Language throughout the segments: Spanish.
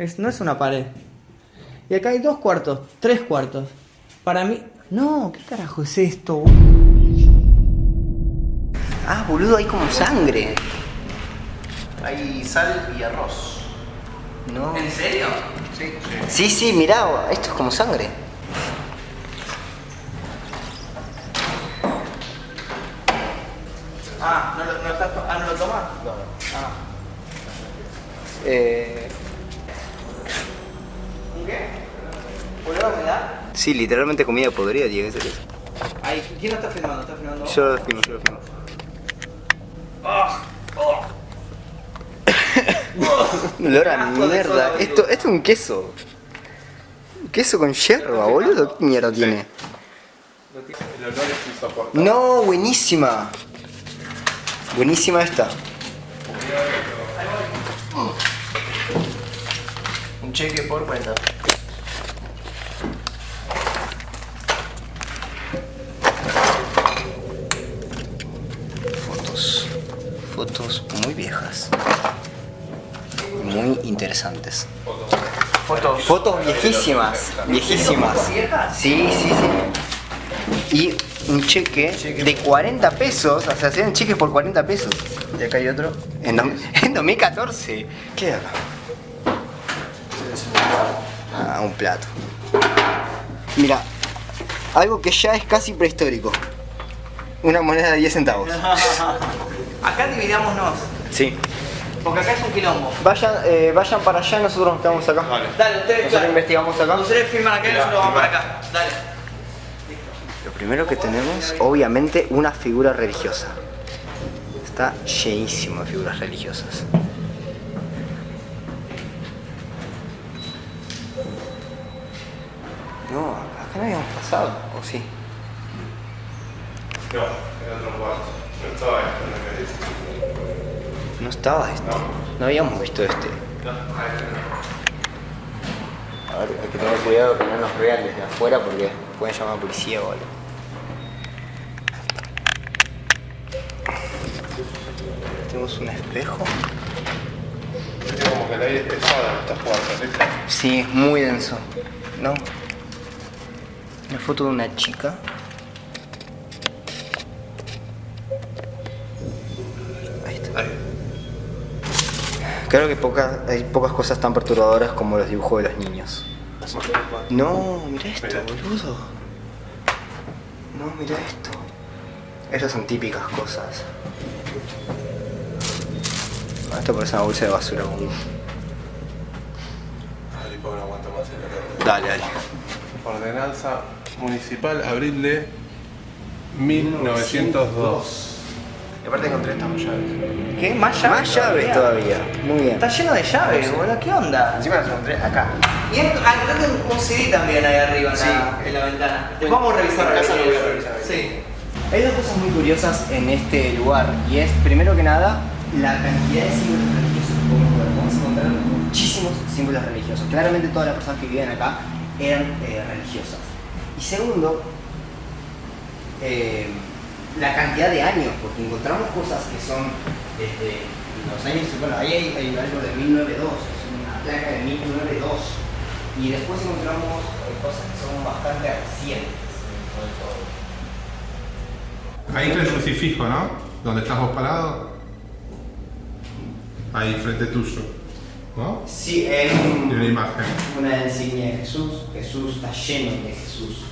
Es, no es una pared. Y acá hay dos cuartos, tres cuartos. Para mí. No, ¿qué carajo es esto? Ah, boludo, hay como sangre. Hay sal y arroz. No. ¿En serio? Sí. Sí, sí, mirá, esto es como sangre. Ah, ¿no lo, no ah, ¿no lo tomas? No. Ah. Eh, ¿Un qué? ¿Olor a humedad? sí, literalmente comida podrida tiene que ser eso. ¿quién lo está filmando? ¿Está filmando? Yo lo filmo, yo lo filmo. Ah, oh. Olor a de mierda. Esto, esto es un queso. Un queso con yerba, boludo. ¿Qué mierda tiene? El olor es insoportable. No, buenísima. Buenísima esta. Un cheque por cuenta. Fotos. Fotos muy viejas. Muy interesantes. Fotos. Fotos viejísimas. Viejísimas. viejas? Sí, sí, sí. Y un cheque de 40 pesos. O sea, hacían cheques por 40 pesos. Y acá hay otro. En 2014. ¿Qué acá? Ah, un plato. Mira, algo que ya es casi prehistórico. Una moneda de 10 centavos. Acá dividámonos, Sí. porque acá es un quilombo. Vayan, eh, vayan para allá, nosotros nos quedamos acá. Vale. Dale, ustedes, Nosotros claro. investigamos acá. Ustedes filman acá y nosotros vamos para acá. Dale. Lo primero que tenemos, obviamente, una figura religiosa. Está llenísimo de figuras religiosas. No, acá no habíamos pasado, ¿o sí? No, en otro cuarto. No estaba esto en la. No estaba este. No habíamos visto este. No, a este no. A ver, hay que tener cuidado que no nos vean desde afuera porque pueden llamar a policía o algo. Tenemos un espejo. Es como que el aire es pesado en estas puertas, ¿viste? Sí, es muy denso. ¿No? Una foto de una chica. Ahí está. Creo que poca- hay pocas cosas tan perturbadoras como los dibujos de los niños. No, mira esto, boludo. No, mira esto. Esas son típicas cosas. Ah, Esto parece una bolsa de basura olor. Dale, dale. Ordenanza municipal, abril de 1902. Y aparte encontré estas llaves. ¿Qué? ¿Más llaves? Más llaves todavía. Muy bien. Está lleno de llaves, boludo. ¿Qué onda? Encima las encontré acá. Y en- ah, un- CD también ahí arriba en, Sí. la, en la ventana. Vamos a revisar En casa ahí. lo voy a revisar ahí. Sí. Hay dos cosas muy curiosas en este lugar y es, primero que nada, la cantidad de símbolos religiosos que podemos ver. Vamos a encontrar muchísimos símbolos religiosos. Claramente todas las personas que vivían acá eran eh, religiosas. Y segundo, eh, la cantidad de años, porque encontramos cosas que son desde los años, bueno, ahí hay, hay algo de 1902, es una placa de 1902. Y después encontramos eh, cosas que son bastante recientes dentro de todo. Ahí está el crucifijo, ¿no? Donde estás vos parado. Ahí, frente tuyo. ¿No? Sí, es una imagen. una insignia de Jesús. Jesús está lleno de Jesús.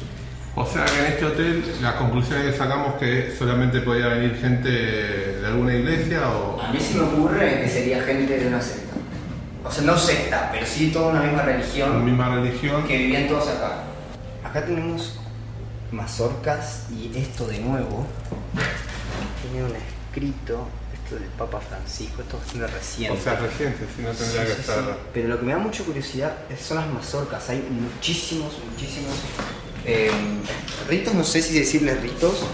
O sea que en este hotel la conclusión que sacamos que solamente podía venir gente de alguna iglesia o... A mí se me ocurre que sería gente de una secta. O sea, no secta, pero sí toda una misma la religión misma religión. que vivían todos acá. Acá tenemos mazorcas y esto de nuevo. Tiene un escrito, esto del Papa Francisco, esto es reciente. O sea, reciente, si no tendría Sí, que sí, estar. sí. Pero lo que me da mucha curiosidad son las mazorcas. Hay muchísimos, muchísimos eh, ritos. No sé si decirles ritos.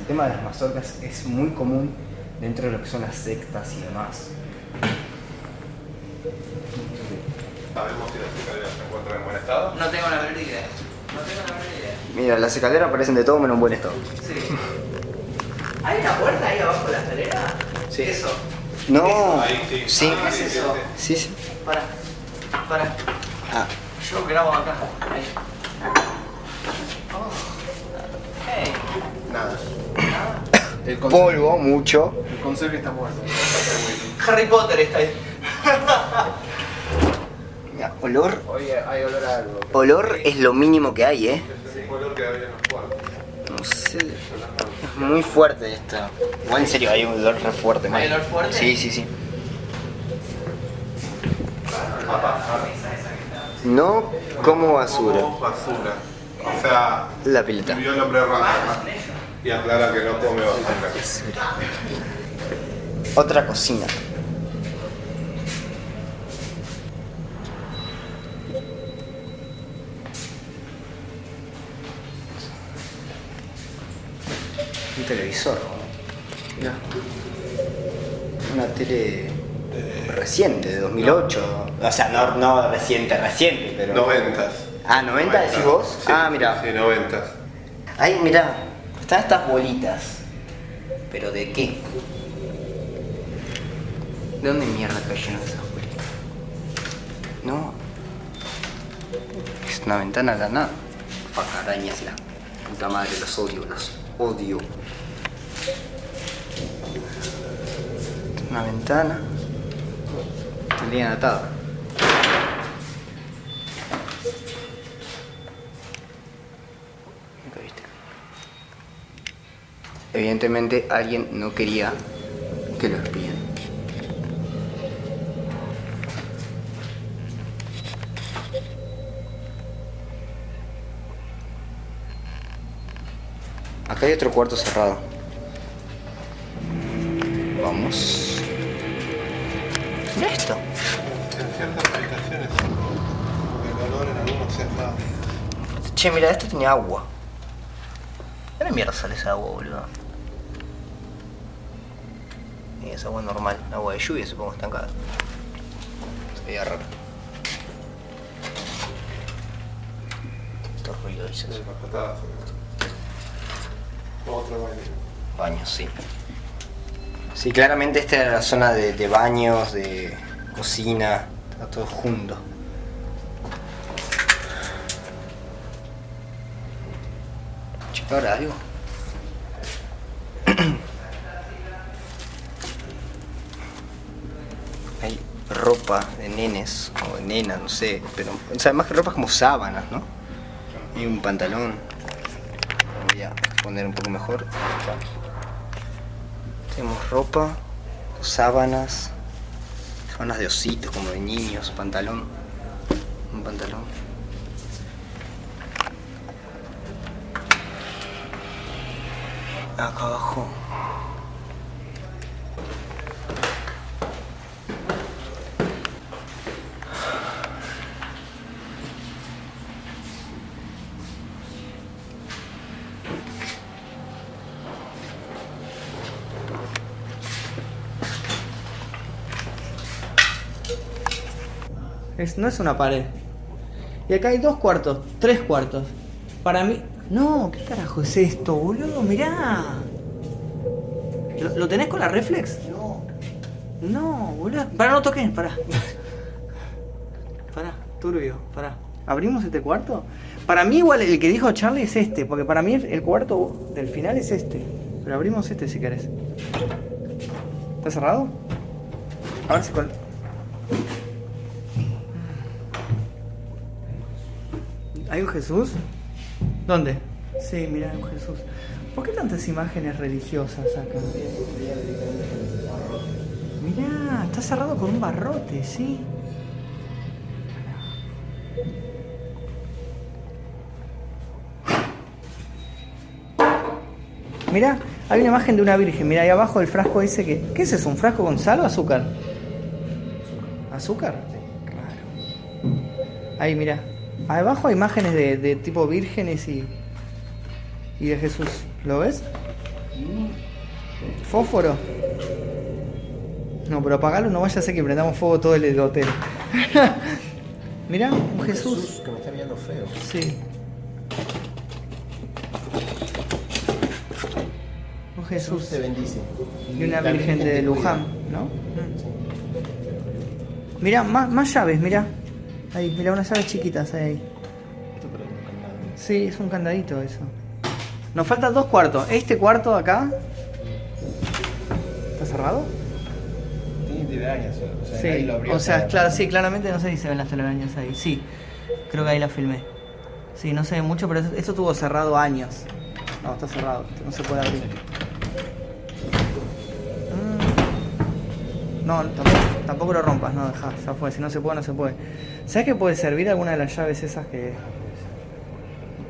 El tema de las mazorcas es muy común dentro de lo que son las sectas y demás. Sabemos si las escaleras se encuentran en buen estado. No tengo la menor idea. No tengo la menor idea. Mira, las escaleras parecen de todo menos en buen estado. Sí. ¿Hay una puerta ahí abajo de la escalera? Sí. Eso. No, Ahí sí. sí, Ah, ¿Qué es eso? sí, sí. Para. para. Ah, Yo grabo acá. Ahí. Oh. Hey. Nada. El polvo, mucho. el conserje está muerto. Harry Potter está ahí. Mira, olor. Oye, hay olor a algo. Olor es lo mínimo que hay, ¿eh? Es el color que había en los cuartos. No sé. Es muy fuerte esto. Igual en serio, hay un olor re fuerte, ¿Hay olor fuerte? Sí, sí, sí. No como basura. Como basura. O sea, La pileta. vio el hombre y aclara que no come basura. Otra cocina. Un televisor. Mirá. Una tele reciente, de 2008. O sea, no, no reciente, reciente, pero... Noventas. Ah, 90 decís vos? Sí, ah, mira. Sí, noventas. Ay, mira, están estas bolitas. ¿Pero de qué? ¿De dónde mierda cayeron esas bolitas? No. Es una ventana a la nada. La puta madre, los odio, los odio. Una ventana. Tendrían atado. Nunca viste. Evidentemente alguien no quería que lo espíen. Acá hay otro cuarto cerrado. Vamos. Mira esto. En es. Che, mira, esto tiene agua. ¿De dónde mierda sale esa agua, boludo? Y es agua normal, agua de lluvia, supongo, estancada. Se veía raro. Estos ruidos, dices. Otro baño. Baños, sí. Sí, claramente esta era la zona de, de baños, de cocina, está todo junto. Che, ¿ahora algo? Hay ropa de nenes o de nenas, no sé, pero o sea, más que ropa es como sábanas, ¿no? Y un pantalón. Voy a poner un poco mejor. Tenemos ropa, sábanas, sábanas de ositos como de niños, pantalón, un pantalón. Acá abajo. No es una pared. Y acá hay dos cuartos, tres cuartos. Para mí. No, ¿qué carajo es esto, boludo? Mirá. ¿Lo, tenés con la reflex? No. No, boludo. Para, no toques, para. Para, turbio, para. ¿Abrimos este cuarto? Para mí igual el que dijo Charlie es este, porque para mí el, el cuarto del final es este. Pero abrimos este si querés. ¿Está cerrado? A ver si con... ¿Hay un Jesús? ¿Dónde? Sí, mira, hay un Jesús. ¿Por qué tantas imágenes religiosas acá? Mirá, está cerrado con un barrote, sí. Mirá, hay una imagen de una virgen. Mirá, ahí abajo del frasco ese que. ¿Qué es eso? ¿Un frasco con sal o azúcar? ¿Azúcar? Claro. Ahí, mirá. Abajo hay imágenes de, de tipo vírgenes y. y de Jesús. ¿Lo ves? ¿Fósforo? No, pero apagalo, no vaya a ser que prendamos fuego todo el hotel. Mirá, un Jesús. Que me está mirando feo. Sí. Un Jesús. se bendice. Y una La virgen de te Luján, ¿no? Mirá, más, más llaves, mirá. Ahí, mira, unas llaves chiquitas ahí. Esto pero no candado. Sí, es un candadito eso. Nos faltan dos cuartos. Este cuarto acá. ¿Está cerrado? Tiene telarañas, o sea, Sí. ahí lo abrió O sea, claro, sí, claramente no sé si se ven las telarañas ahí. Sí, creo que ahí la filmé. Sí, no se ve mucho, pero esto, esto estuvo cerrado años. No, está cerrado, no se puede abrir. No, tampoco, lo rompas, no, deja, ya fue, si no se puede, no se puede. ¿Sabes que puede servir alguna de las llaves esas que...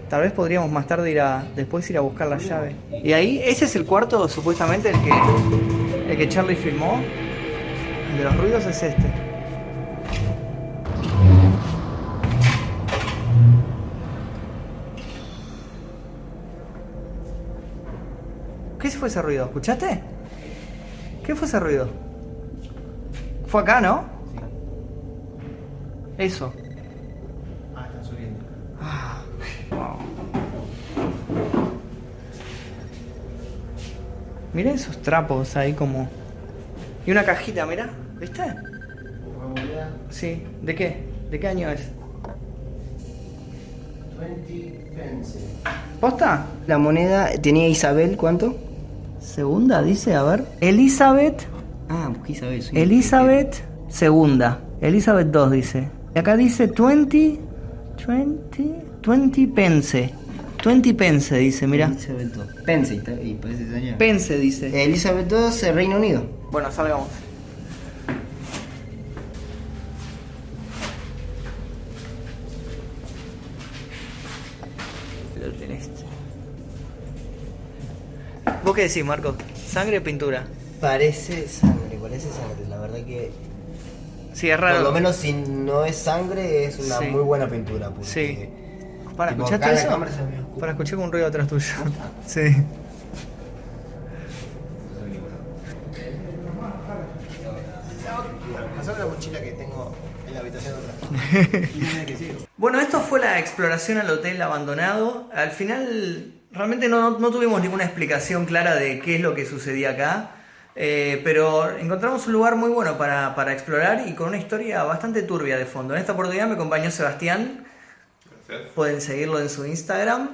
Tal vez podríamos más tarde ir a... después ir a buscar la llave. Y ahí, ese es el cuarto, supuestamente, el que, el que Charlie filmó. El de los ruidos es este. ¿Qué fue ese ruido? ¿Escuchaste? ¿Qué fue ese ruido? Fue acá, ¿no? Eso. Ah, están subiendo. Ah, wow. Mira esos trapos ahí como... Y una cajita, mira. ¿Viste? Sí. ¿De qué? ¿De qué año es? 20 pence. ¿Posta? La moneda tenía Isabel, ¿cuánto? Segunda, dice, a ver. Elizabeth. Ah, Isabel. sí. Elizabeth segunda. Elizabeth 2 dice. Y acá dice 20. 20. 20 pence. 20 pence dice, mira. Elizabeth II. Pence, ahí, parece italiano. Pence dice. Elizabeth II, eh, Reino Unido. Bueno, salgamos. ¿Vos qué decís, Marco? ¿Sangre o pintura? Parece sangre, parece sangre. La verdad que. Sí, es raro. Por lo menos si no es sangre, es una Sí. muy buena pintura. Porque Sí. Para, tipo, ¿escuchaste eso? Para, escuché un ruido atrás tuyo. Sí. Pasame la mochila que tengo en la habitación atrás. Bueno, esto fue la exploración al hotel abandonado. Al final, realmente no, no tuvimos ninguna explicación clara de qué es lo que sucedía acá. Eh, pero encontramos un lugar muy bueno para, para explorar y con una historia bastante turbia de fondo. En esta oportunidad me acompañó Sebastián. Gracias. Pueden seguirlo en su Instagram,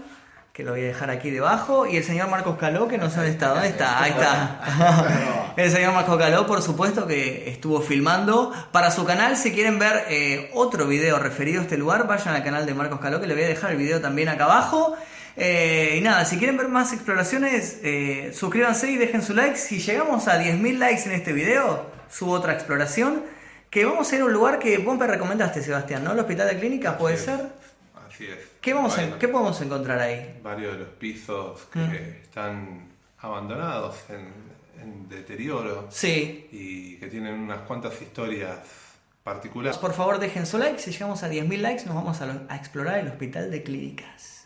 que lo voy a dejar aquí debajo. Y el señor Marcos Caló, que no dónde está. ¿Dónde está? Ahí está. El señor Marcos Caló, por supuesto, que estuvo filmando. Para su canal, si quieren ver eh, otro video referido a este lugar, vayan al canal de Marcos Caló, que le voy a dejar el video también acá abajo. Eh, y nada, si quieren ver más exploraciones, eh, suscríbanse y dejen su like. Si llegamos a 10.000 likes en este video, subo otra exploración. Que vamos a ir a un lugar que vos me recomendaste, Sebastián, ¿no? El hospital de clínicas, ¿puede Así ser? es. Así es. ¿Qué, vamos a- Varios- ¿Qué podemos encontrar ahí? Varios de los pisos que Mm. están abandonados, en, en deterioro Sí. y que tienen unas cuantas historias particulares. Por favor, dejen su like. Si llegamos a 10.000 likes, nos vamos a, lo- a explorar el hospital de clínicas.